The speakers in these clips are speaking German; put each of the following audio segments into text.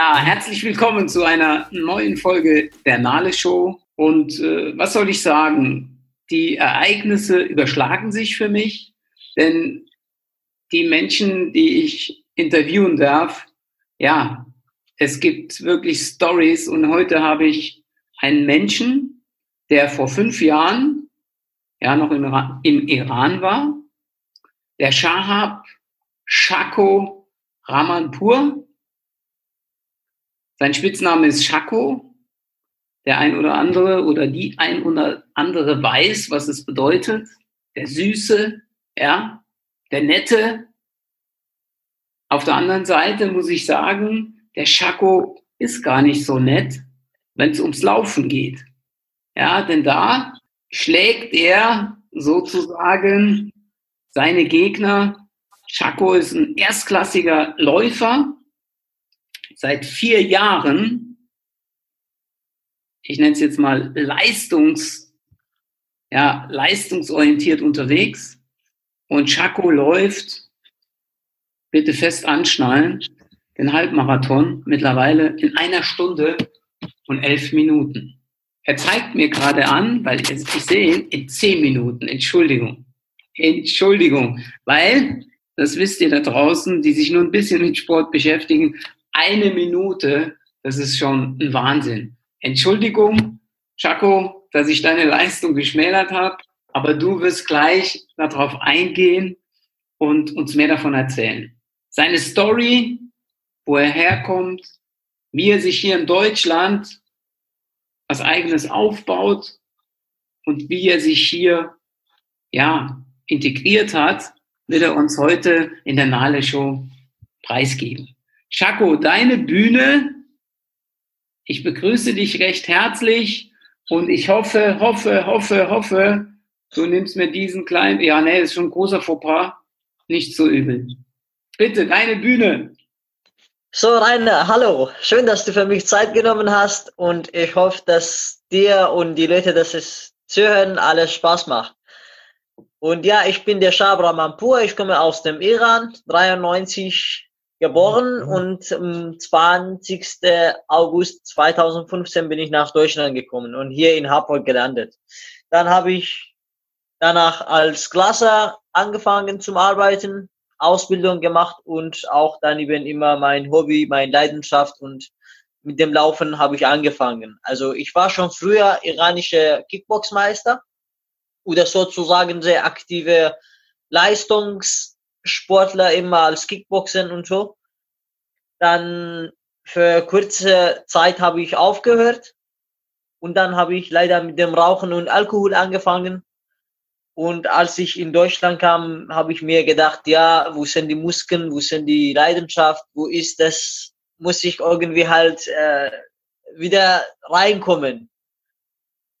Ja, herzlich willkommen zu einer neuen Folge der Nale Show. Und äh, was soll ich sagen? Die Ereignisse überschlagen sich für mich, denn die Menschen, die ich interviewen darf, ja, es gibt wirklich Stories und heute habe ich einen Menschen, der vor fünf Jahren ja noch im, im Iran war, der Shahab Shako Ramanpur. Sein Spitzname ist Shako. Der ein oder andere oder die ein oder andere weiß, was es bedeutet. Der Süße, ja, der Nette. Auf der anderen Seite muss ich sagen, der Schako ist gar nicht so nett, wenn es ums Laufen geht. Ja, denn da schlägt er sozusagen seine Gegner. Schako ist ein erstklassiger Läufer seit vier Jahren. Ich nenne es jetzt mal Leistungs, ja, leistungsorientiert unterwegs. Und Schako läuft, bitte fest anschnallen, den Halbmarathon mittlerweile in einer Stunde und elf Minuten. Er zeigt mir gerade an, weil ich, ich sehe ihn in zehn Minuten. Entschuldigung. Entschuldigung. Weil, das wisst ihr da draußen, die sich nur ein bisschen mit Sport beschäftigen, eine Minute, das ist schon ein Wahnsinn. Entschuldigung, Chaco, dass ich deine Leistung geschmälert habe, aber du wirst gleich darauf eingehen und uns mehr davon erzählen. Seine Story wo er herkommt, wie er sich hier in Deutschland was eigenes aufbaut und wie er sich hier ja integriert hat, wird er uns heute in der Nale Show preisgeben. Chaco, deine Bühne. Ich begrüße dich recht herzlich und ich hoffe, hoffe, hoffe, hoffe, du nimmst mir diesen kleinen, ja, nee, ist schon ein großer Fauxpas, nicht so übel. Bitte, deine Bühne. So, Rainer, hallo. Schön, dass du für mich Zeit genommen hast und ich hoffe, dass dir und die Leute, das es zuhören, alles Spaß macht. Und ja, ich bin der Shabra Mampur, ich komme aus dem Iran, 93 geboren und am 20. August 2015 bin ich nach Deutschland gekommen und hier in Hamburg gelandet. Dann habe ich danach als Klasser angefangen zum Arbeiten Ausbildung gemacht und auch dann eben immer mein Hobby, meine Leidenschaft und mit dem Laufen habe ich angefangen. Also ich war schon früher iranischer Kickboxmeister oder sozusagen sehr aktive Leistungssportler immer als Kickboxen und so. Dann für kurze Zeit habe ich aufgehört und dann habe ich leider mit dem Rauchen und Alkohol angefangen und als ich in Deutschland kam, habe ich mir gedacht, ja, wo sind die Muskeln, wo sind die Leidenschaft, wo ist das, muss ich irgendwie halt äh, wieder reinkommen.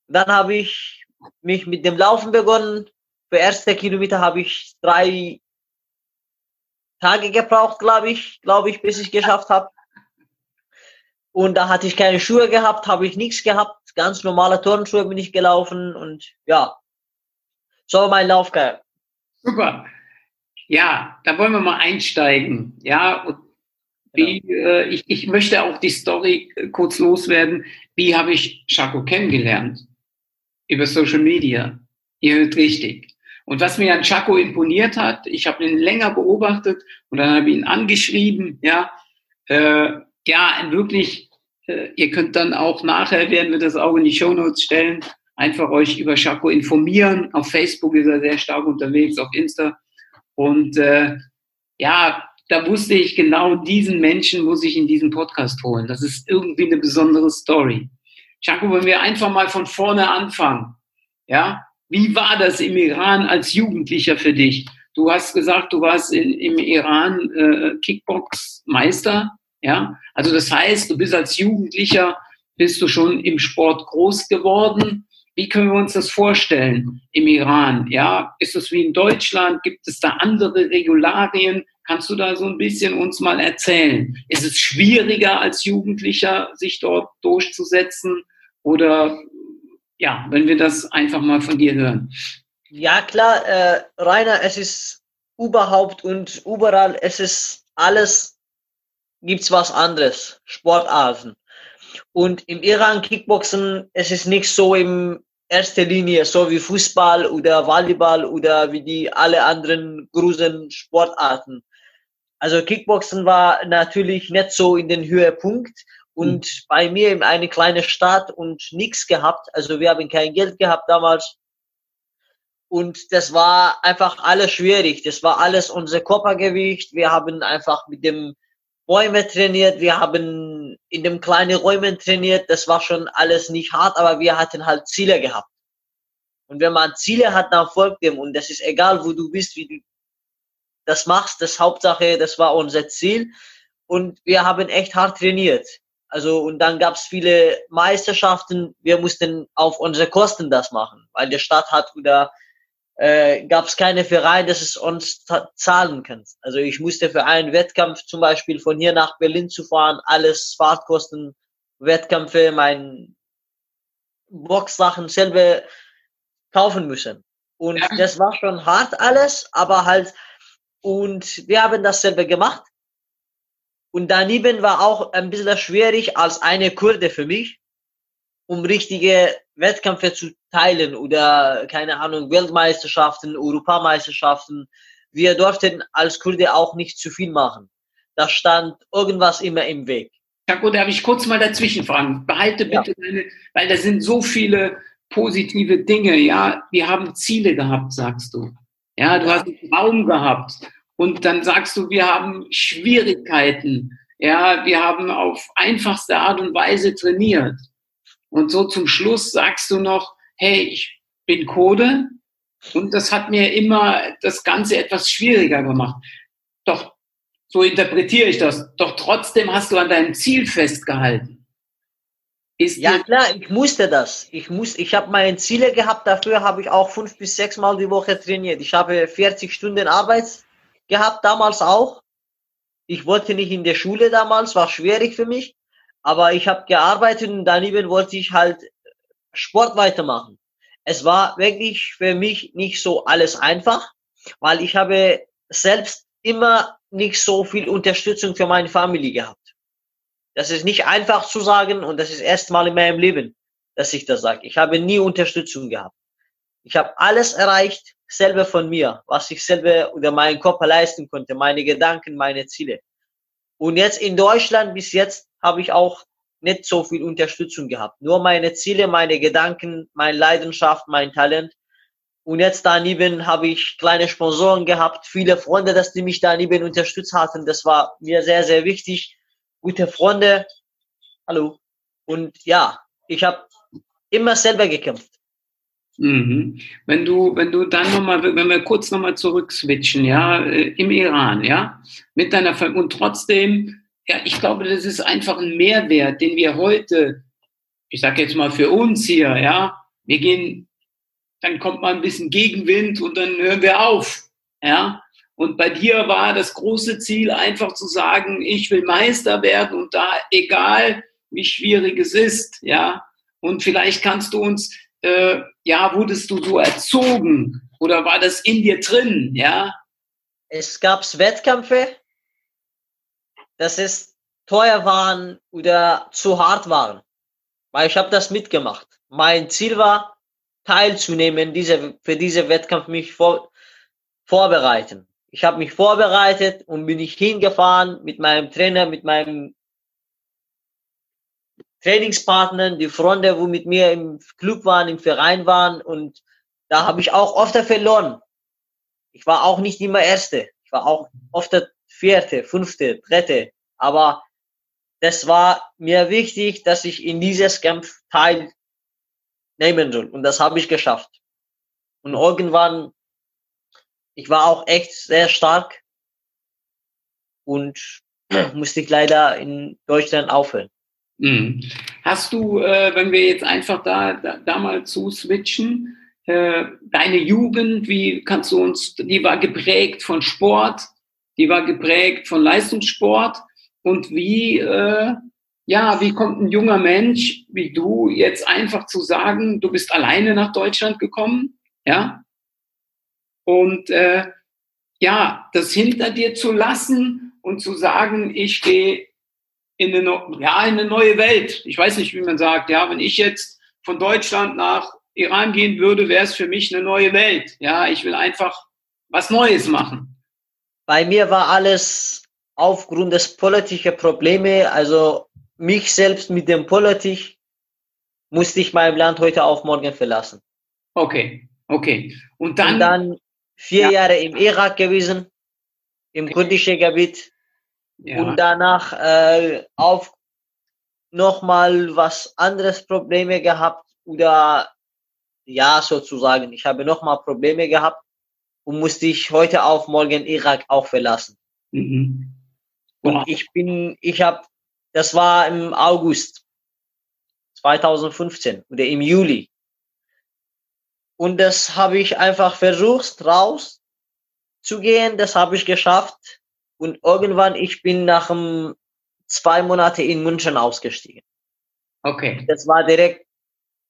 Dann habe ich mich mit dem Laufen begonnen. Für erste Kilometer habe ich drei Tage gebraucht, glaube ich, glaube ich, bis ich geschafft habe. Und da hatte ich keine Schuhe gehabt, habe ich nichts gehabt, ganz normale Turnschuhe bin ich gelaufen und ja, so mein Laufgang. Super. Ja, da wollen wir mal einsteigen. Ja, und wie, genau. äh, ich, ich möchte auch die Story äh, kurz loswerden. Wie habe ich Chaco kennengelernt? Über Social Media. Ihr hört richtig. Und was mir an Chaco imponiert hat, ich habe ihn länger beobachtet und dann habe ich ihn angeschrieben, ja, äh, ja, wirklich, äh, ihr könnt dann auch nachher, werden wir das auch in die Show Notes stellen, einfach euch über Schako informieren. Auf Facebook ist er sehr stark unterwegs, auf Insta. Und äh, ja, da wusste ich genau, diesen Menschen muss ich in diesen Podcast holen. Das ist irgendwie eine besondere Story. Schako, wenn wir einfach mal von vorne anfangen. Ja, wie war das im Iran als Jugendlicher für dich? Du hast gesagt, du warst in, im Iran äh, Kickbox-Meister. Ja, also das heißt, du bist als Jugendlicher, bist du schon im Sport groß geworden wie können wir uns das vorstellen im Iran? Ja, ist es wie in Deutschland? Gibt es da andere Regularien? Kannst du da so ein bisschen uns mal erzählen? Ist es schwieriger als Jugendlicher, sich dort durchzusetzen? Oder ja, wenn wir das einfach mal von dir hören. Ja, klar, äh, Rainer, es ist überhaupt und überall, es ist alles gibt's was anderes, Sportarten. Und im Iran Kickboxen, es ist nicht so im erster Linie, so wie Fußball oder Volleyball oder wie die alle anderen großen Sportarten. Also Kickboxen war natürlich nicht so in den Höhepunkt und mhm. bei mir in eine kleine Stadt und nichts gehabt. Also wir haben kein Geld gehabt damals. Und das war einfach alles schwierig. Das war alles unser Körpergewicht. Wir haben einfach mit dem Bäume trainiert. Wir haben in dem kleinen Räumen trainiert. Das war schon alles nicht hart, aber wir hatten halt Ziele gehabt. Und wenn man Ziele hat, dann folgt dem. Und das ist egal, wo du bist, wie du das machst. Das Hauptsache, das war unser Ziel. Und wir haben echt hart trainiert. Also, und dann gab es viele Meisterschaften. Wir mussten auf unsere Kosten das machen, weil die Stadt hat oder äh, gab es keine Verein, das es uns zahlen kann. Also ich musste für einen Wettkampf zum Beispiel von hier nach Berlin zu fahren, alles Fahrtkosten, Wettkämpfe, mein Boxsachen selber kaufen müssen. Und ja. das war schon hart alles, aber halt, und wir haben das selber gemacht. Und daneben war auch ein bisschen schwierig als eine Kurde für mich, um richtige Wettkämpfe zu teilen oder keine Ahnung, Weltmeisterschaften, Europameisterschaften. Wir durften als Kurde auch nicht zu viel machen. Da stand irgendwas immer im Weg. Jaco, darf ich kurz mal dazwischen fragen? Behalte bitte ja. deine, weil da sind so viele positive Dinge. Ja, wir haben Ziele gehabt, sagst du. Ja, du hast einen Traum gehabt. Und dann sagst du, wir haben Schwierigkeiten. Ja, wir haben auf einfachste Art und Weise trainiert. Und so zum Schluss sagst du noch, hey, ich bin Code und das hat mir immer das Ganze etwas schwieriger gemacht. Doch, so interpretiere ich das. Doch trotzdem hast du an deinem Ziel festgehalten. Ist ja klar, ich musste das. Ich muss, ich habe meine Ziele gehabt. Dafür habe ich auch fünf bis sechs Mal die Woche trainiert. Ich habe 40 Stunden Arbeit gehabt damals auch. Ich wollte nicht in der Schule damals, war schwierig für mich. Aber ich habe gearbeitet und daneben wollte ich halt Sport weitermachen. Es war wirklich für mich nicht so alles einfach, weil ich habe selbst immer nicht so viel Unterstützung für meine Familie gehabt. Das ist nicht einfach zu sagen und das ist erstmal in meinem Leben, dass ich das sage. Ich habe nie Unterstützung gehabt. Ich habe alles erreicht, selber von mir, was ich selber oder meinen Körper leisten konnte, meine Gedanken, meine Ziele. Und jetzt in Deutschland bis jetzt habe ich auch nicht so viel Unterstützung gehabt. Nur meine Ziele, meine Gedanken, meine Leidenschaft, mein Talent. Und jetzt daneben habe ich kleine Sponsoren gehabt, viele Freunde, dass die mich daneben unterstützt hatten. Das war mir sehr, sehr wichtig. Gute Freunde. Hallo. Und ja, ich habe immer selber gekämpft. Mhm. Wenn du, wenn du dann nochmal, wenn wir kurz nochmal zurück switchen, ja, äh, im Iran, ja, mit deiner Familie und trotzdem, ja, ich glaube, das ist einfach ein Mehrwert, den wir heute, ich sage jetzt mal für uns hier, ja, wir gehen, dann kommt mal ein bisschen Gegenwind und dann hören wir auf, ja. Und bei dir war das große Ziel einfach zu sagen, ich will Meister werden und da egal wie schwierig es ist, ja. Und vielleicht kannst du uns äh, ja, wurdest du so erzogen oder war das in dir drin, ja? Es gab Wettkämpfe, dass es teuer waren oder zu hart waren, weil ich habe das mitgemacht. Mein Ziel war, teilzunehmen, diese, für diese Wettkampf mich vor, vorbereiten. Ich habe mich vorbereitet und bin ich hingefahren mit meinem Trainer, mit meinem Trainingspartnern, die Freunde, wo mit mir im Club waren, im Verein waren und da habe ich auch oft verloren. Ich war auch nicht immer Erste. Ich war auch oft der Vierte, Fünfte, Dritte. Aber das war mir wichtig, dass ich in dieses Kampf teilnehmen soll. Und das habe ich geschafft. Und irgendwann, ich war auch echt sehr stark und musste ich leider in Deutschland aufhören. Mhm. Hast du, äh, wenn wir jetzt einfach da, da, da mal zu switchen, äh, deine Jugend, wie kannst du uns, die war geprägt von Sport, die war geprägt von Leistungssport und wie, äh, ja, wie kommt ein junger Mensch wie du jetzt einfach zu sagen, du bist alleine nach Deutschland gekommen, ja, und äh, ja, das hinter dir zu lassen und zu sagen, ich gehe in eine, ja, in eine neue Welt. Ich weiß nicht, wie man sagt, ja, wenn ich jetzt von Deutschland nach Iran gehen würde, wäre es für mich eine neue Welt. Ja, ich will einfach was Neues machen. Bei mir war alles aufgrund des politischen Probleme, also mich selbst mit dem Politik musste ich mein Land heute auf morgen verlassen. Okay, okay. Und dann, Und dann vier ja. Jahre im Irak gewesen, im okay. kurdischen Gebiet. Ja. Und danach äh, auf nochmal was anderes Probleme gehabt oder ja sozusagen. Ich habe nochmal Probleme gehabt und musste ich heute auf morgen Irak auch verlassen. Mhm. Und ich bin, ich habe, das war im August 2015 oder im Juli. Und das habe ich einfach versucht, raus zu gehen. Das habe ich geschafft. Und irgendwann, ich bin nach um, zwei Monate in München ausgestiegen. Okay. Das war direkt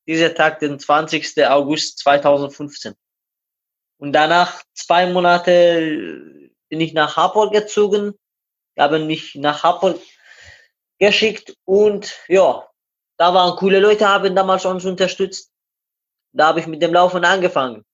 dieser Tag, den 20. August 2015. Und danach zwei Monate bin ich nach Hamburg gezogen, haben mich nach Hamburg geschickt und ja, da waren coole Leute, haben damals uns unterstützt. Da habe ich mit dem Laufen angefangen.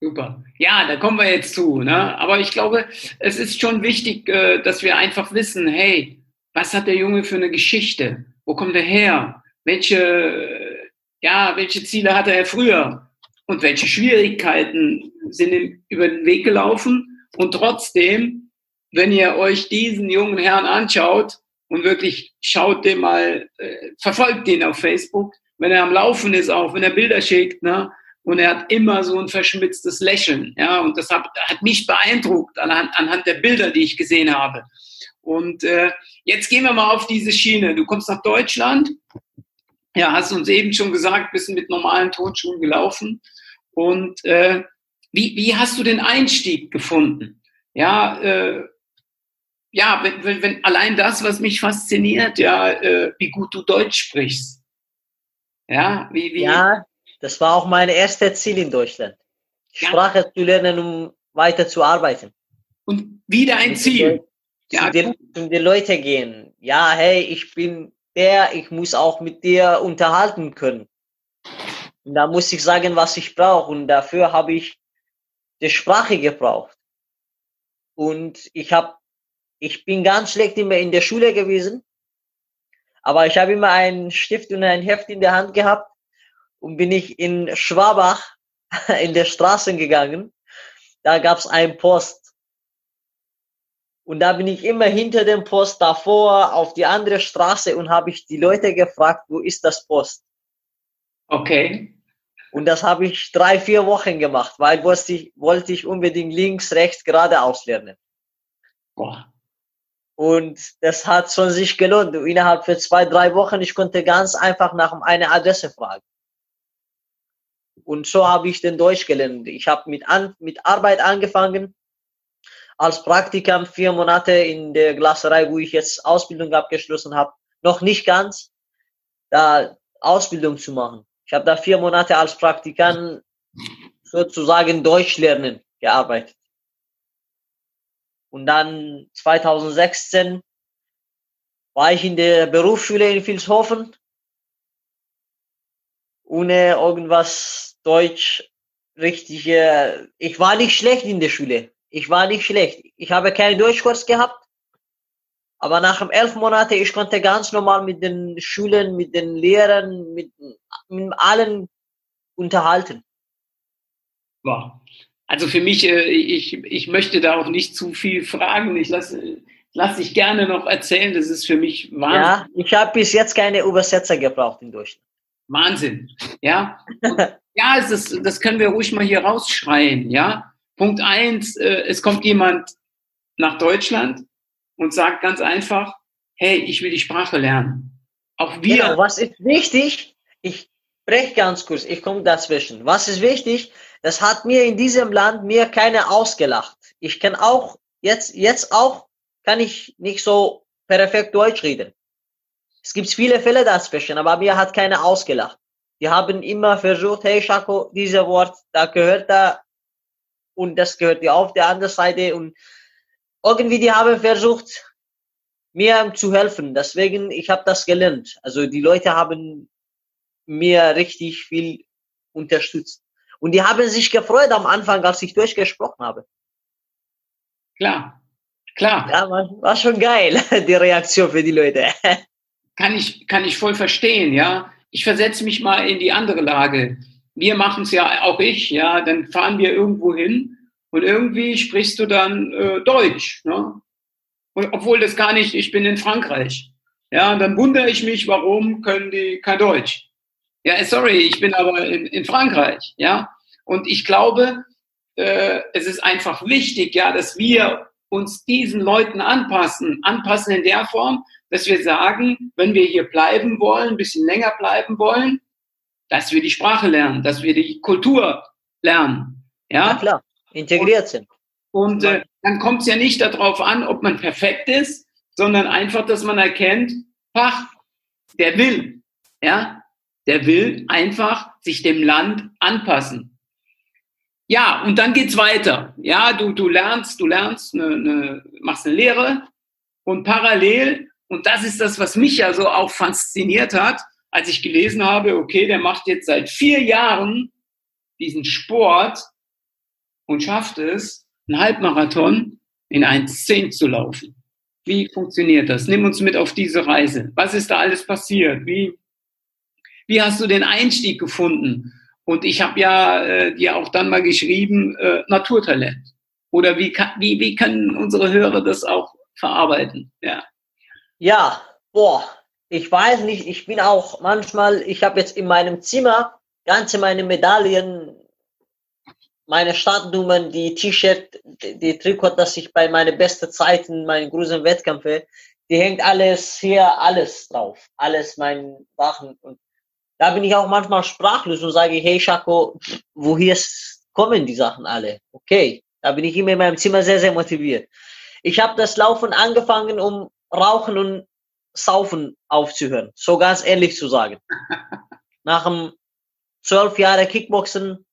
Super. Ja, da kommen wir jetzt zu. Ne? Aber ich glaube, es ist schon wichtig, äh, dass wir einfach wissen, hey, was hat der Junge für eine Geschichte? Wo kommt er her? Welche, ja, welche Ziele hatte er früher? Und welche Schwierigkeiten sind ihm über den Weg gelaufen? Und trotzdem, wenn ihr euch diesen jungen Herrn anschaut und wirklich schaut den mal, äh, verfolgt ihn auf Facebook, wenn er am Laufen ist auch, wenn er Bilder schickt, ne? Und er hat immer so ein verschmitztes Lächeln. Ja, und das hat, hat mich beeindruckt anhand, anhand der Bilder, die ich gesehen habe. Und äh, jetzt gehen wir mal auf diese Schiene. Du kommst nach Deutschland. Ja, hast uns eben schon gesagt, bist mit normalen Tonschuhen gelaufen. Und äh, wie, wie hast du den Einstieg gefunden? Ja, äh, ja, wenn, wenn, wenn allein das, was mich fasziniert, ja, äh, wie gut du Deutsch sprichst. Ja, wie, wie, ja, das war auch mein erstes Ziel in Deutschland. Sprache ja. zu lernen, um weiter zu arbeiten. Und wieder ein Ziel. Ja. Zu, den, zu den Leuten gehen. Ja, hey, ich bin der, ich muss auch mit dir unterhalten können. Und da muss ich sagen, was ich brauche. Und dafür habe ich die Sprache gebraucht. Und ich habe, ich bin ganz schlecht immer in der Schule gewesen. Aber ich habe immer einen Stift und ein Heft in der Hand gehabt und bin ich in Schwabach in der Straße gegangen. Da gab es einen Post. Und da bin ich immer hinter dem Post davor auf die andere Straße und habe ich die Leute gefragt, wo ist das Post? Okay. Und das habe ich drei, vier Wochen gemacht, weil wollte ich, wollte ich unbedingt links, rechts, geradeaus lernen. Boah. Und das hat schon sich gelohnt. Innerhalb für zwei, drei Wochen, ich konnte ganz einfach nach einer Adresse fragen. Und so habe ich den Deutsch gelernt. Ich habe mit, an, mit Arbeit angefangen, als Praktikant vier Monate in der Glaserei, wo ich jetzt Ausbildung abgeschlossen habe. Noch nicht ganz, da Ausbildung zu machen. Ich habe da vier Monate als Praktikant sozusagen Deutsch lernen gearbeitet. Und dann 2016 war ich in der Berufsschule in Vilshofen ohne irgendwas Deutsch richtig. Äh, ich war nicht schlecht in der Schule. Ich war nicht schlecht. Ich habe keinen Deutschkurs gehabt. Aber nach elf Monaten, ich konnte ganz normal mit den Schülern, mit den Lehrern, mit, mit allen unterhalten. Wow. Also für mich, äh, ich, ich möchte da auch nicht zu viel fragen. Ich lasse, lass dich gerne noch erzählen. Das ist für mich Wahnsinn. Ja, ich habe bis jetzt keine Übersetzer gebraucht in Deutschland. Wahnsinn. Ja, Und, ja, es ist, das können wir ruhig mal hier rausschreien. Ja, Punkt eins, äh, es kommt jemand nach Deutschland und sagt ganz einfach, hey, ich will die Sprache lernen. Auch wir. Genau, was ist wichtig? Ich spreche ganz kurz, ich komme dazwischen. Was ist wichtig? Das hat mir in diesem Land mir keiner ausgelacht. Ich kann auch jetzt, jetzt auch kann ich nicht so perfekt Deutsch reden. Es gibt viele Fälle dazwischen, aber mir hat keiner ausgelacht. Die haben immer versucht, hey Schako, dieser Wort, da gehört da und das gehört dir auf der anderen Seite und irgendwie die haben versucht, mir zu helfen. Deswegen, ich habe das gelernt. Also die Leute haben mir richtig viel unterstützt. Und die haben sich gefreut am Anfang, als ich durchgesprochen habe. Klar, klar. Ja, war, war schon geil, die Reaktion für die Leute. Kann ich, kann ich voll verstehen, ja. Ich versetze mich mal in die andere Lage. Wir machen es ja, auch ich, ja, dann fahren wir irgendwo hin und irgendwie sprichst du dann äh, Deutsch, ne? Und, obwohl das gar nicht, ich bin in Frankreich. Ja, dann wundere ich mich, warum können die kein Deutsch? Ja, sorry, ich bin aber in, in Frankreich, ja. Und ich glaube, äh, es ist einfach wichtig, ja, dass wir uns diesen Leuten anpassen. Anpassen in der Form, dass wir sagen, wenn wir hier bleiben wollen, ein bisschen länger bleiben wollen, dass wir die Sprache lernen, dass wir die Kultur lernen. Ja, ja klar, integriert sind. Und äh, dann kommt es ja nicht darauf an, ob man perfekt ist, sondern einfach, dass man erkennt, ach, der will. Ja, der will einfach sich dem Land anpassen. Ja, und dann geht's weiter. Ja, du, du lernst, du lernst, eine, eine, machst eine Lehre und parallel, und das ist das, was mich ja so auch fasziniert hat, als ich gelesen habe, okay, der macht jetzt seit vier Jahren diesen Sport und schafft es, einen Halbmarathon in 1,10 zu laufen. Wie funktioniert das? Nimm uns mit auf diese Reise. Was ist da alles passiert? Wie, wie hast du den Einstieg gefunden? Und ich habe ja äh, dir auch dann mal geschrieben, äh, Naturtalent. Oder wie, kann, wie, wie können unsere Hörer das auch verarbeiten? Ja. Ja, boah, ich weiß nicht, ich bin auch manchmal, ich habe jetzt in meinem Zimmer ganze meine Medaillen, meine Startnummern, die T-Shirt, die Trikot, das ich bei meinen besten Zeiten, meinen großen Wettkämpfe, die hängt alles hier, alles drauf. Alles mein Wachen und da bin ich auch manchmal sprachlos und sage, hey Schako, woher kommen die Sachen alle? Okay, da bin ich immer in meinem Zimmer sehr, sehr motiviert. Ich habe das Laufen angefangen, um Rauchen und Saufen aufzuhören. So ganz ehrlich zu sagen. Nach einem zwölf Jahre Kickboxen,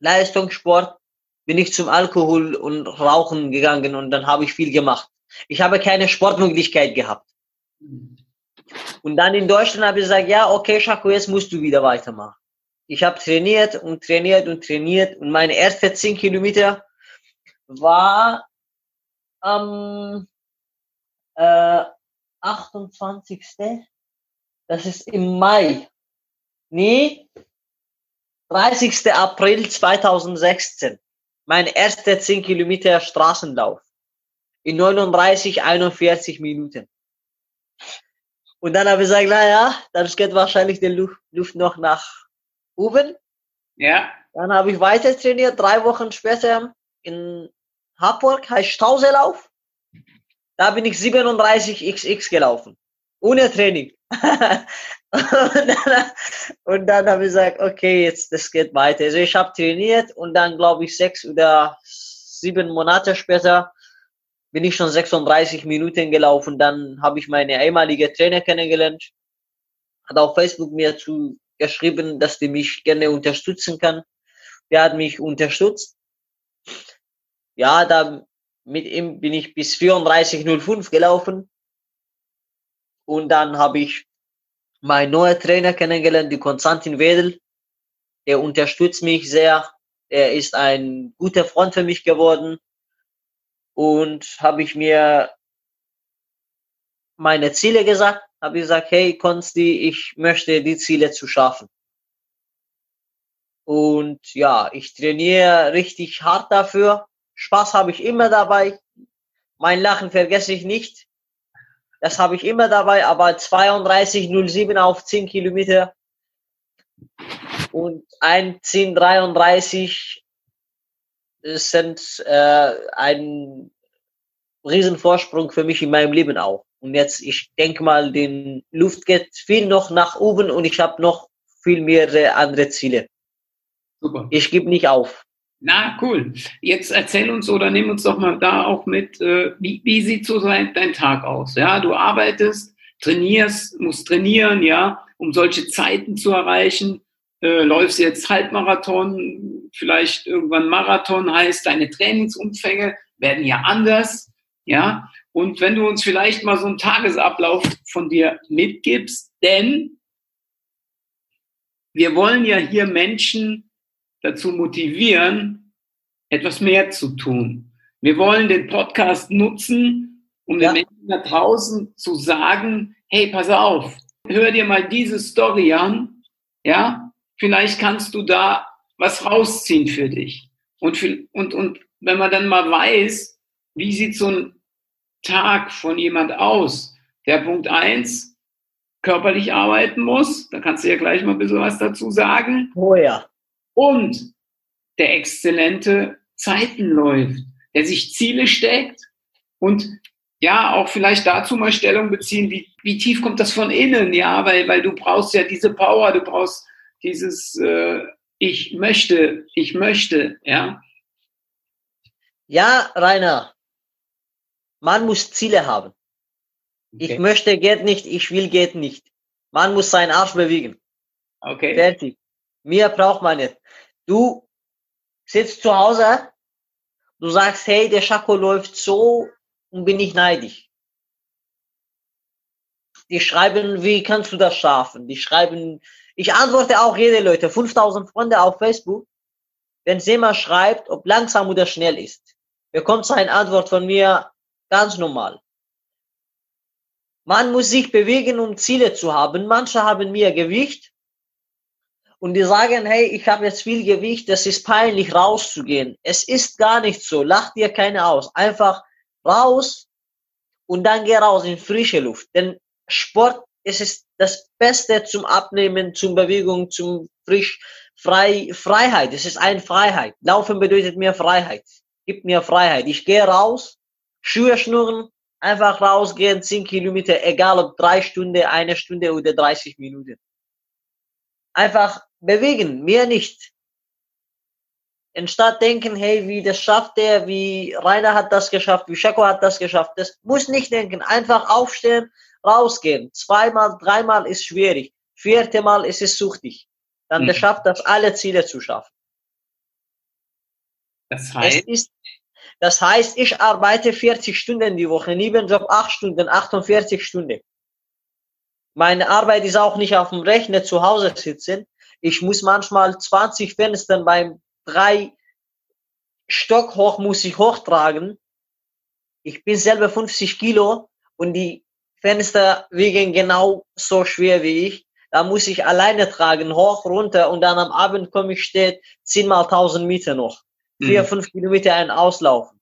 Leistungssport, bin ich zum Alkohol und Rauchen gegangen und dann habe ich viel gemacht. Ich habe keine Sportmöglichkeit gehabt. Und dann in Deutschland habe ich gesagt, ja, okay, Schako, jetzt musst du wieder weitermachen. Ich habe trainiert und trainiert und trainiert und meine erste 10 Kilometer war am äh, 28. Das ist im Mai. Nee, 30. April 2016. Mein erster 10 Kilometer Straßenlauf. In 39, 41 Minuten. Und dann habe ich gesagt, naja, dann geht wahrscheinlich die Luft, Luft noch nach oben. Ja. Dann habe ich weiter trainiert, drei Wochen später in Hamburg, heißt Stauselauf. Da bin ich 37xx gelaufen. Ohne Training. und dann, und dann habe ich gesagt, okay, jetzt das geht weiter. Also ich habe trainiert und dann glaube ich sechs oder sieben Monate später bin ich schon 36 Minuten gelaufen. Dann habe ich meine ehemalige Trainer kennengelernt. Hat auf Facebook mir zu geschrieben, dass die mich gerne unterstützen kann. Der hat mich unterstützt. Ja, da mit ihm bin ich bis 34,05 gelaufen. Und dann habe ich meinen neuen Trainer kennengelernt, die Konstantin Wedel. Der unterstützt mich sehr. Er ist ein guter Freund für mich geworden und habe ich mir meine Ziele gesagt, habe ich gesagt, hey Konsti, ich möchte die Ziele zu schaffen. Und ja, ich trainiere richtig hart dafür. Spaß habe ich immer dabei. Mein Lachen vergesse ich nicht. Das habe ich immer dabei, aber 32,07 auf 10 Kilometer und 1,10,33 sind äh, ein Riesenvorsprung für mich in meinem Leben auch. Und jetzt, ich denke mal, den Luft geht viel noch nach oben und ich habe noch viel mehr andere Ziele. Super. Ich gebe nicht auf. Na, cool. Jetzt erzähl uns oder nimm uns doch mal da auch mit, äh, wie, wie sieht so dein, dein Tag aus? Ja, du arbeitest, trainierst, musst trainieren, ja, um solche Zeiten zu erreichen äh, läufst jetzt Halbmarathon, vielleicht irgendwann Marathon, heißt deine Trainingsumfänge werden ja anders. Ja, und wenn du uns vielleicht mal so einen Tagesablauf von dir mitgibst, denn wir wollen ja hier Menschen dazu motivieren, etwas mehr zu tun. Wir wollen den Podcast nutzen, um ja. den Menschen da draußen zu sagen, hey, pass auf, hör dir mal diese Story an, ja, vielleicht kannst du da was rausziehen für dich. Und, und, und wenn man dann mal weiß, wie sieht so ein Tag von jemand aus, der Punkt eins körperlich arbeiten muss, da kannst du ja gleich mal ein bisschen was dazu sagen. Oh ja. Und der exzellente Zeiten läuft, der sich Ziele steckt und ja, auch vielleicht dazu mal Stellung beziehen, wie, wie tief kommt das von innen, ja, weil, weil du brauchst ja diese Power, du brauchst dieses äh, Ich möchte, ich möchte, ja. Ja, Rainer, man muss Ziele haben. Okay. Ich möchte geht nicht, ich will geht nicht. Man muss seinen Arsch bewegen. Okay. Fertig. Mir braucht man nicht. Du sitzt zu Hause, du sagst, hey, der Schako läuft so und bin ich neidisch. Die schreiben, wie kannst du das schaffen? Die schreiben, ich antworte auch jede Leute, 5000 Freunde auf Facebook. Wenn jemand schreibt, ob langsam oder schnell ist, bekommt seine Antwort von mir ganz normal. Man muss sich bewegen, um Ziele zu haben. Manche haben mehr Gewicht und die sagen, hey, ich habe jetzt viel Gewicht, das ist peinlich rauszugehen. Es ist gar nicht so. Lach dir keine aus. Einfach raus und dann geh raus in frische Luft. Denn Sport es ist das Beste zum Abnehmen, zum Bewegung, zum frisch, frei, Freiheit. Es ist eine Freiheit. Laufen bedeutet mir Freiheit. Gibt mir Freiheit. Ich gehe raus, Schuhe schnurren, einfach rausgehen, 10 Kilometer, egal ob drei Stunden, eine Stunde oder 30 Minuten. Einfach bewegen, mehr nicht anstatt denken, hey, wie das schafft der, wie Rainer hat das geschafft, wie Schako hat das geschafft, das muss nicht denken. Einfach aufstehen, rausgehen. Zweimal, dreimal ist schwierig. Vierte Mal ist es suchtig. Dann mhm. schafft das, alle Ziele zu schaffen. Das heißt, ist, das heißt, ich arbeite 40 Stunden die Woche, Nebenjob 8 Stunden, 48 Stunden. Meine Arbeit ist auch nicht auf dem Rechner zu Hause sitzen. Ich muss manchmal 20 Fenster beim drei Stock hoch muss ich hochtragen. Ich bin selber 50 Kilo und die Fenster wiegen genau so schwer wie ich. Da muss ich alleine tragen, hoch, runter und dann am Abend komme ich steht 10 mal 1000 Meter noch. Vier, mhm. fünf Kilometer ein Auslaufen.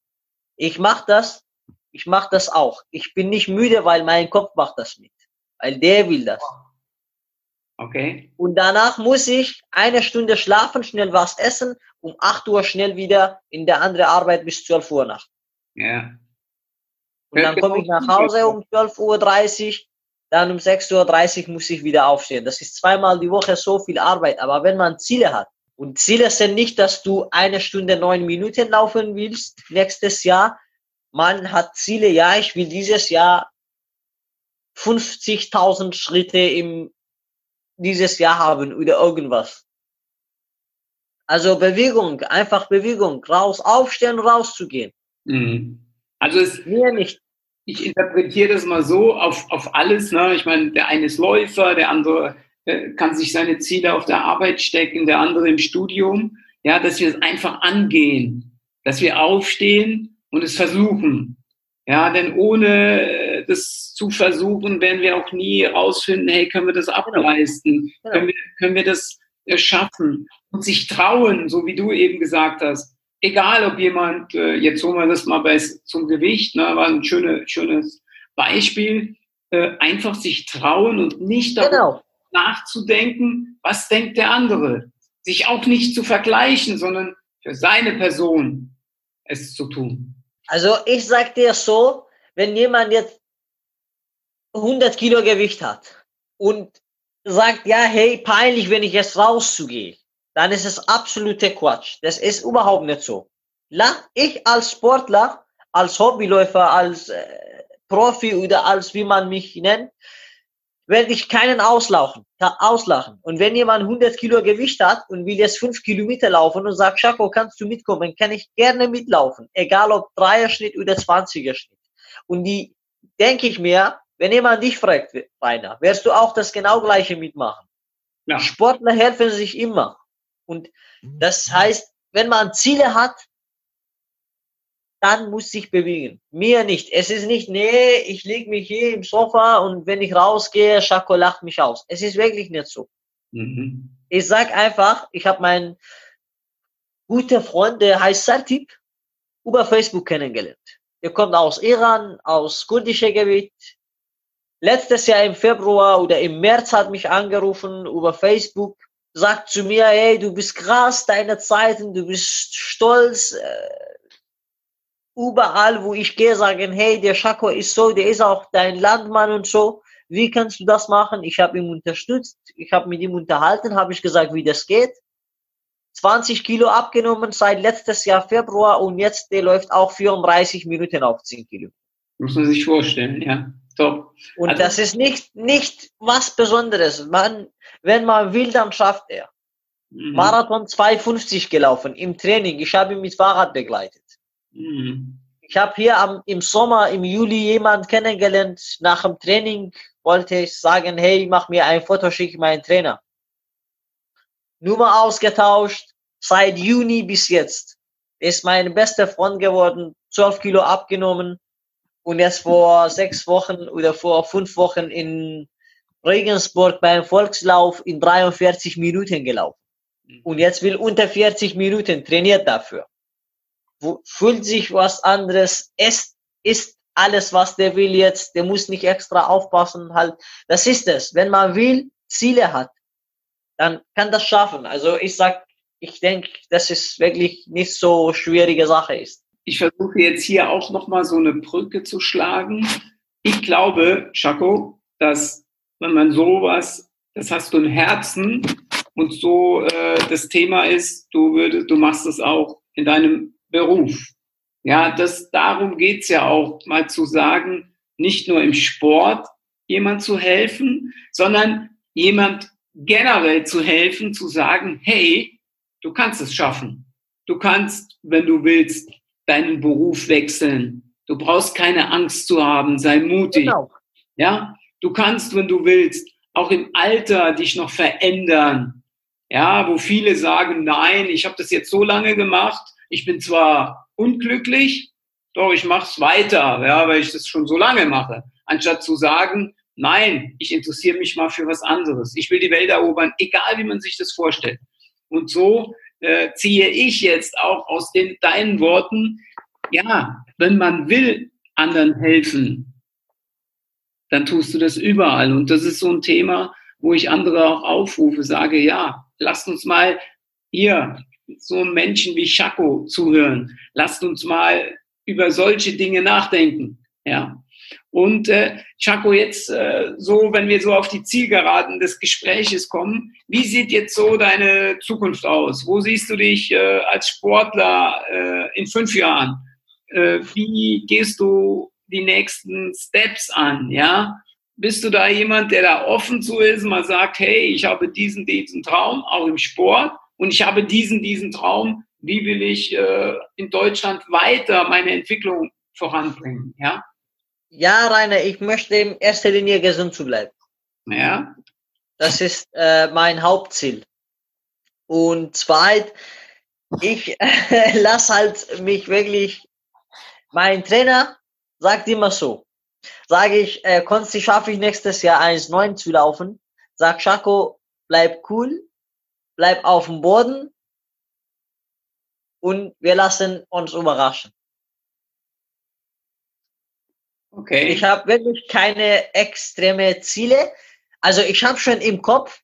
Ich mache das, ich mache das auch. Ich bin nicht müde, weil mein Kopf macht das mit. Weil der will das. Okay. Und danach muss ich eine Stunde schlafen, schnell was essen, um 8 Uhr schnell wieder in der andere Arbeit bis 12 Uhr nach. Ja. Und dann komme ich nach Hause um 12.30 Uhr, dann um 6.30 Uhr muss ich wieder aufstehen. Das ist zweimal die Woche so viel Arbeit. Aber wenn man Ziele hat, und Ziele sind nicht, dass du eine Stunde neun Minuten laufen willst nächstes Jahr. Man hat Ziele, ja, ich will dieses Jahr 50.000 Schritte im dieses Jahr haben oder irgendwas. Also Bewegung, einfach Bewegung, raus, aufstehen, rauszugehen. Mhm. Also es, Mir nicht. Ich interpretiere das mal so auf, auf alles. Ne? Ich meine, der eine ist Läufer, der andere äh, kann sich seine Ziele auf der Arbeit stecken, der andere im Studium. Ja, dass wir es einfach angehen, dass wir aufstehen und es versuchen. Ja, denn ohne äh, das zu versuchen, werden wir auch nie rausfinden, hey, können wir das ableisten? Genau. Können, wir, können wir das äh, schaffen? Und sich trauen, so wie du eben gesagt hast. Egal, ob jemand, äh, jetzt holen wir das mal bei, zum Gewicht, ne, war ein schöne, schönes Beispiel, einfach sich trauen und nicht darüber genau. nachzudenken, was denkt der andere. Sich auch nicht zu vergleichen, sondern für seine Person es zu tun. Also ich sag dir so, wenn jemand jetzt 100 Kilo Gewicht hat und sagt, ja, hey, peinlich, wenn ich jetzt rauszugehe, dann ist es absolute Quatsch. Das ist überhaupt nicht so. Ich als Sportler, als Hobbyläufer, als äh, Profi oder als wie man mich nennt, werde ich keinen auslachen, auslachen. Und wenn jemand 100 Kilo Gewicht hat und will jetzt 5 Kilometer laufen und sagt, Schako, kannst du mitkommen, kann ich gerne mitlaufen. Egal ob Dreier-Schnitt oder 20er-Schnitt. Und die denke ich mir, wenn jemand dich fragt, Rainer, wirst du auch das genau gleiche mitmachen. Ja. Sportler helfen sich immer. Und das heißt, wenn man Ziele hat, dann muss sich bewegen. Mir nicht. Es ist nicht, nee, ich liege mich hier im Sofa und wenn ich rausgehe, Schako lacht mich aus. Es ist wirklich nicht so. Mhm. Ich sag einfach, ich habe meinen guten Freund, der heißt Sartip, über Facebook kennengelernt. Er kommt aus Iran, aus kurdischer Gebiet. Letztes Jahr im Februar oder im März hat mich angerufen über Facebook, sagt zu mir, hey, du bist krass, deine Zeiten, du bist stolz. Äh, überall, wo ich gehe, sagen, hey, der Schako ist so, der ist auch dein Landmann und so. Wie kannst du das machen? Ich habe ihn unterstützt, ich habe mit ihm unterhalten, habe ich gesagt, wie das geht. 20 Kilo abgenommen seit letztes Jahr Februar und jetzt der läuft auch 34 Minuten auf 10 Kilo. Muss man sich vorstellen, ja. Top. Und also, das ist nicht, nicht was Besonderes. Man, wenn man will, dann schafft er. Mhm. Marathon 250 gelaufen im Training. Ich habe ihn mit Fahrrad begleitet. Mhm. Ich habe hier am, im Sommer, im Juli jemand kennengelernt. Nach dem Training wollte ich sagen, hey, mach mir ein Foto, schick meinen Trainer. Nummer ausgetauscht, seit Juni bis jetzt. Ist mein bester Freund geworden, 12 Kilo abgenommen und jetzt vor sechs Wochen oder vor fünf Wochen in Regensburg beim Volkslauf in 43 Minuten gelaufen. Mhm. Und jetzt will unter 40 Minuten trainiert dafür. Fühlt sich was anderes, ist, ist alles, was der will jetzt, der muss nicht extra aufpassen, halt. Das ist es. Wenn man will, Ziele hat, dann kann das schaffen. Also ich sag, ich denke, dass es wirklich nicht so schwierige Sache ist. Ich versuche jetzt hier auch nochmal so eine Brücke zu schlagen. Ich glaube, Chaco, dass wenn man sowas, das hast du im Herzen und so äh, das Thema ist, du würdest, du machst es auch in deinem Beruf. Ja, das, darum geht's ja auch, mal zu sagen, nicht nur im Sport jemand zu helfen, sondern jemand generell zu helfen, zu sagen, hey, du kannst es schaffen. Du kannst, wenn du willst, deinen Beruf wechseln. Du brauchst keine Angst zu haben, sei mutig. Genau. Ja, du kannst, wenn du willst, auch im Alter dich noch verändern. Ja, wo viele sagen, nein, ich habe das jetzt so lange gemacht, ich bin zwar unglücklich, doch ich mache es weiter, ja, weil ich das schon so lange mache. Anstatt zu sagen, Nein, ich interessiere mich mal für was anderes. Ich will die Welt erobern, egal wie man sich das vorstellt. Und so äh, ziehe ich jetzt auch aus den deinen Worten, ja, wenn man will anderen helfen, dann tust du das überall. Und das ist so ein Thema, wo ich andere auch aufrufe, sage, ja, lasst uns mal hier so Menschen wie Schako zuhören. Lasst uns mal über solche Dinge nachdenken. Ja, und äh, Chaco, jetzt äh, so, wenn wir so auf die Zielgeraden des Gespräches kommen, wie sieht jetzt so deine Zukunft aus? Wo siehst du dich äh, als Sportler äh, in fünf Jahren? Äh, wie gehst du die nächsten Steps an? Ja, bist du da jemand, der da offen zu ist, mal sagt, hey, ich habe diesen, diesen Traum, auch im Sport, und ich habe diesen, diesen Traum, wie will ich äh, in Deutschland weiter meine Entwicklung voranbringen? Ja. Ja, Rainer, ich möchte in erster Linie gesund zu bleiben. Ja. Das ist äh, mein Hauptziel. Und zweit, ich äh, lasse halt mich wirklich, mein Trainer sagt immer so, sage ich, äh, Konsti schaffe ich nächstes Jahr 1,9 zu laufen, sag Schako, bleib cool, bleib auf dem Boden und wir lassen uns überraschen. Okay. Ich habe wirklich keine extreme Ziele. Also ich habe schon im Kopf,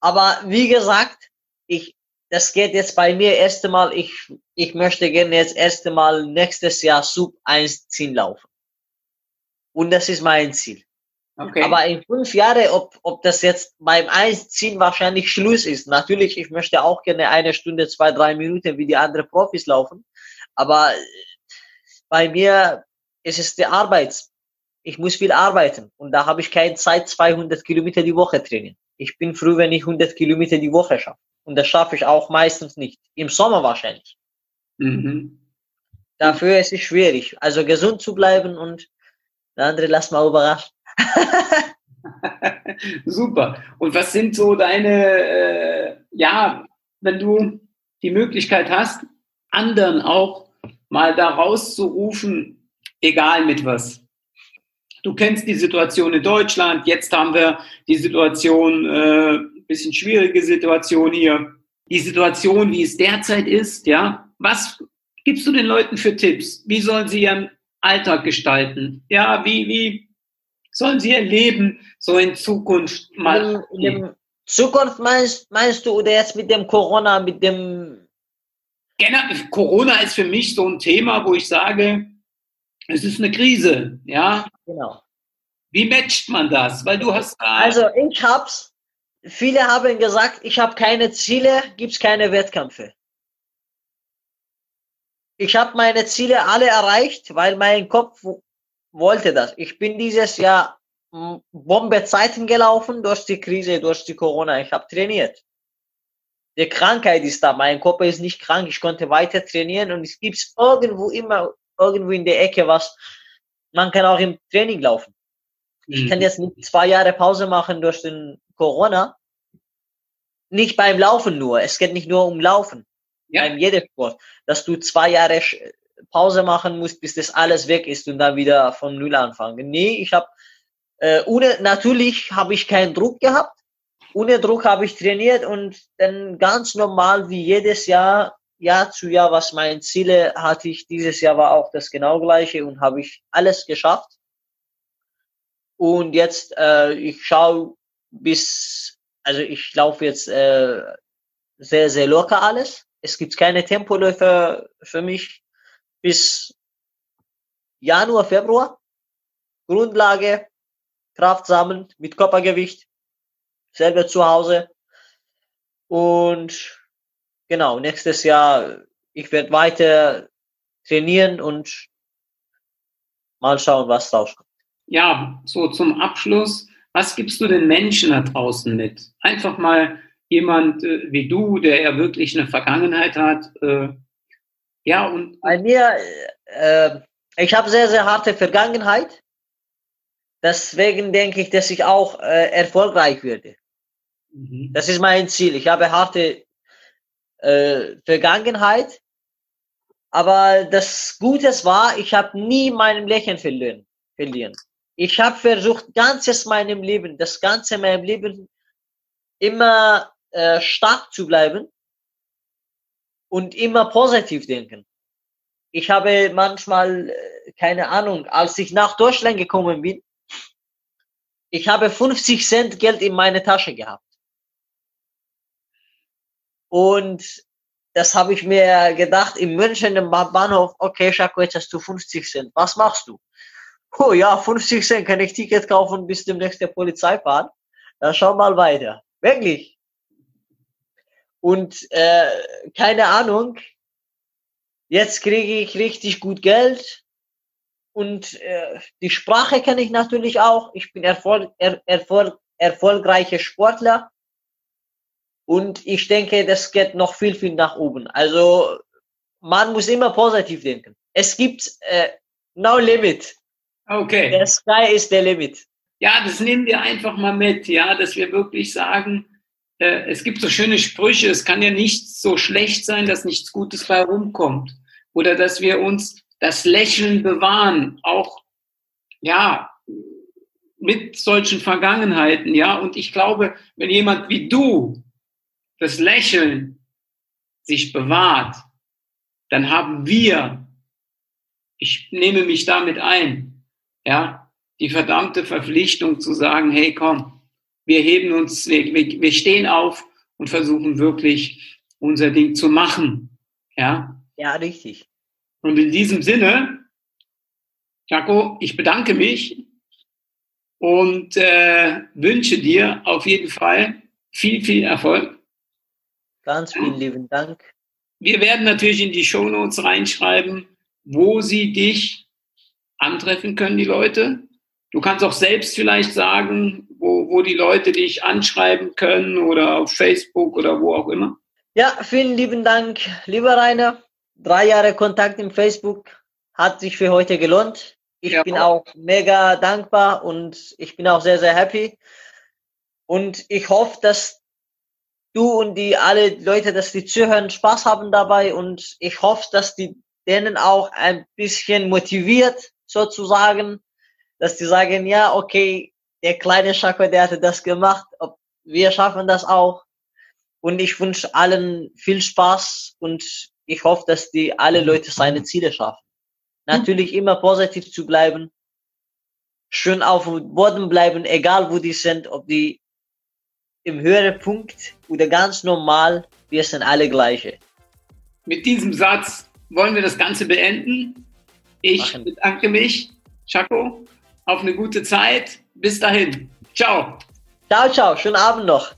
aber wie gesagt, ich, das geht jetzt bei mir erste Mal, ich, ich möchte gerne jetzt erste Mal nächstes Jahr Sub 1 ziehen laufen. Und das ist mein Ziel. Okay. Aber in fünf Jahren, ob, ob das jetzt beim 1 ziehen wahrscheinlich Schluss ist. Natürlich, ich möchte auch gerne eine Stunde, zwei, drei Minuten wie die anderen Profis laufen. Aber bei mir es ist die Arbeit. Ich muss viel arbeiten und da habe ich keine Zeit, 200 Kilometer die Woche trainieren. Ich bin früh, wenn ich 100 Kilometer die Woche schaffe. Und das schaffe ich auch meistens nicht. Im Sommer wahrscheinlich. Mhm. Dafür ist es schwierig. Also gesund zu bleiben und Der andere lass mal überraschen. Super. Und was sind so deine, äh, ja, wenn du die Möglichkeit hast, anderen auch mal da rauszurufen, egal mit was. Du kennst die Situation in Deutschland, jetzt haben wir die Situation, äh, bisschen schwierige Situation hier. Die Situation, wie es derzeit ist, ja. Was gibst du den Leuten für Tipps? Wie sollen sie ihren Alltag gestalten? Ja, wie, wie sollen sie ihr Leben so in Zukunft mal. In, in Zukunft meinst, meinst du oder jetzt mit dem Corona, mit dem. Corona ist für mich so ein Thema, wo ich sage, es ist eine Krise, ja. Genau. Wie matcht man das? Weil du hast Also ich hab's. Viele haben gesagt, ich habe keine Ziele, gibt's keine Wettkämpfe. Ich habe meine Ziele alle erreicht, weil mein Kopf wollte das. Ich bin dieses Jahr Bombezeiten gelaufen durch die Krise, durch die Corona. Ich habe trainiert. Die Krankheit ist da. Mein Kopf ist nicht krank. Ich konnte weiter trainieren und es gibt irgendwo immer irgendwo in der Ecke was. Man kann auch im Training laufen. Ich kann mhm. jetzt nicht zwei Jahre Pause machen durch den Corona. Nicht beim Laufen nur. Es geht nicht nur um Laufen. Ja. Beim jedem Sport. Dass du zwei Jahre Pause machen musst, bis das alles weg ist und dann wieder von Null anfangen. Nee, ich habe äh, ohne, natürlich habe ich keinen Druck gehabt. Ohne Druck habe ich trainiert und dann ganz normal wie jedes Jahr, Jahr zu Jahr, was meine Ziele hatte ich dieses Jahr war auch das genau gleiche und habe ich alles geschafft. Und jetzt, äh, ich schaue bis, also ich laufe jetzt äh, sehr, sehr locker alles. Es gibt keine Tempoläufe für mich bis Januar, Februar. Grundlage, Kraft sammeln mit Körpergewicht, selber zu Hause. Und genau, nächstes Jahr, ich werde weiter trainieren und mal schauen, was rauskommt. Ja, so zum Abschluss, was gibst du den Menschen da draußen mit? Einfach mal jemand äh, wie du, der ja wirklich eine Vergangenheit hat. Äh, ja, und. Bei mir, äh, ich habe sehr, sehr harte Vergangenheit. Deswegen denke ich, dass ich auch äh, erfolgreich werde. Mhm. Das ist mein Ziel. Ich habe harte äh, Vergangenheit, aber das Gute war, ich habe nie meinem Lächeln verlieren. verlieren. Ich habe versucht, ganzes meinem Leben, das ganze meinem Leben immer äh, stark zu bleiben und immer positiv denken. Ich habe manchmal, äh, keine Ahnung, als ich nach Deutschland gekommen bin, ich habe 50 Cent Geld in meine Tasche gehabt. Und das habe ich mir gedacht, in München im Bahnhof, okay, Schako, jetzt hast du 50 Cent. Was machst du? Oh ja, 50 Cent kann ich Ticket kaufen, bis demnächst der Polizei fahren. Dann schau mal weiter. Wirklich. Und äh, keine Ahnung, jetzt kriege ich richtig gut Geld und äh, die Sprache kenne ich natürlich auch. Ich bin erfolg, er, erfolg, erfolgreicher Sportler. Und ich denke, das geht noch viel, viel nach oben. Also man muss immer positiv denken. Es gibt äh, no limit. Okay. Der Sky ist der Limit. Ja, das nehmen wir einfach mal mit, ja, dass wir wirklich sagen, äh, es gibt so schöne Sprüche, es kann ja nichts so schlecht sein, dass nichts Gutes bei rumkommt. Oder dass wir uns das Lächeln bewahren, auch, ja, mit solchen Vergangenheiten, ja. Und ich glaube, wenn jemand wie du das Lächeln sich bewahrt, dann haben wir, ich nehme mich damit ein, ja, die verdammte Verpflichtung zu sagen, hey, komm, wir heben uns, wir, wir, stehen auf und versuchen wirklich unser Ding zu machen, ja. Ja, richtig. Und in diesem Sinne, Jaco, ich bedanke mich und äh, wünsche dir auf jeden Fall viel, viel Erfolg. Ganz vielen lieben Dank. Wir werden natürlich in die Show Notes reinschreiben, wo sie dich antreffen können, die Leute. Du kannst auch selbst vielleicht sagen, wo, wo die Leute dich anschreiben können oder auf Facebook oder wo auch immer. Ja, vielen lieben Dank, lieber Rainer drei Jahre Kontakt im Facebook hat sich für heute gelohnt. Ich ja. bin auch mega dankbar und ich bin auch sehr, sehr happy. Und ich hoffe, dass du und die alle Leute, dass die zuhören, Spaß haben dabei und ich hoffe, dass die denen auch ein bisschen motiviert sozusagen, dass die sagen, ja, okay, der kleine Schako, der hatte das gemacht, wir schaffen das auch. Und ich wünsche allen viel Spaß und ich hoffe, dass die alle Leute seine Ziele schaffen. Natürlich immer positiv zu bleiben, schön auf dem Boden bleiben, egal wo die sind, ob die im höheren Punkt oder ganz normal, wir sind alle gleiche. Mit diesem Satz wollen wir das Ganze beenden. Ich Machen. bedanke mich, Chaco, auf eine gute Zeit. Bis dahin. Ciao. Ciao, ciao. Schönen Abend noch.